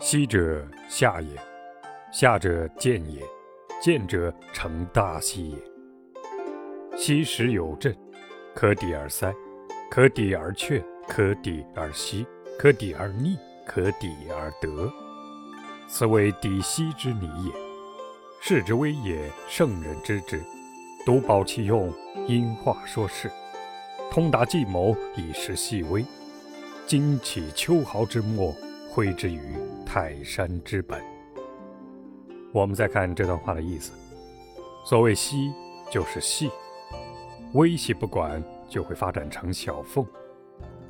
昔者下也，下者见也，见者成大器也。昔时有阵，可抵而塞，可抵而却，可抵而息，可抵而逆，可抵而得。此为抵巇之理也。士之危也，圣人知之。独保其用，因话说事，通达计谋，以识细微。精起秋毫之末，挥之于泰山之本。我们再看这段话的意思：所谓溪，就是细；微细不管，就会发展成小缝；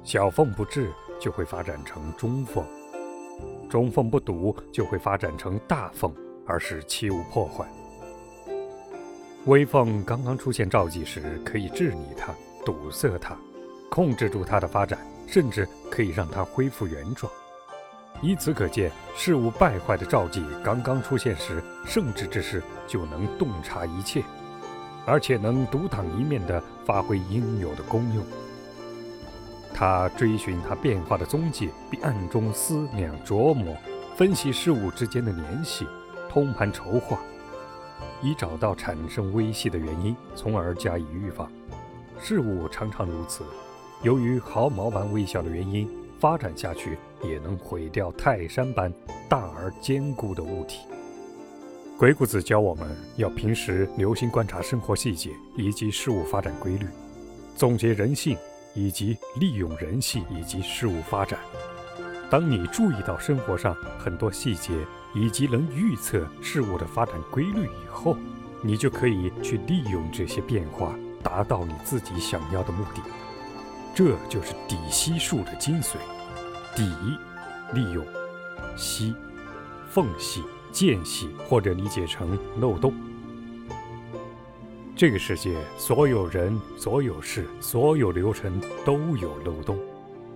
小缝不治，就会发展成中缝；中缝不堵，就会发展成大缝，而使器物破坏。微缝刚刚出现兆迹时，可以治理它、堵塞它、控制住它的发展，甚至可以让它恢复原状。以此可见，事物败坏的兆迹刚刚出现时，圣智之士就能洞察一切，而且能独当一面地发挥应有的功用。他追寻它变化的踪迹，并暗中思量琢磨，分析事物之间的联系，通盘筹划。以找到产生微细的原因，从而加以预防。事物常常如此，由于毫毛般微小的原因，发展下去也能毁掉泰山般大而坚固的物体。鬼谷子教我们要平时留心观察生活细节以及事物发展规律，总结人性以及利用人性以及事物发展。当你注意到生活上很多细节，以及能预测事物的发展规律以后，你就可以去利用这些变化，达到你自己想要的目的。这就是底息术的精髓。底，利用；息，缝隙、间隙，或者理解成漏洞。这个世界，所有人、所有事、所有流程都有漏洞。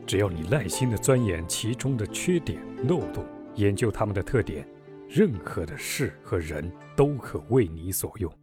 只要你耐心地钻研其中的缺点、漏洞。研究他们的特点，任何的事和人都可为你所用。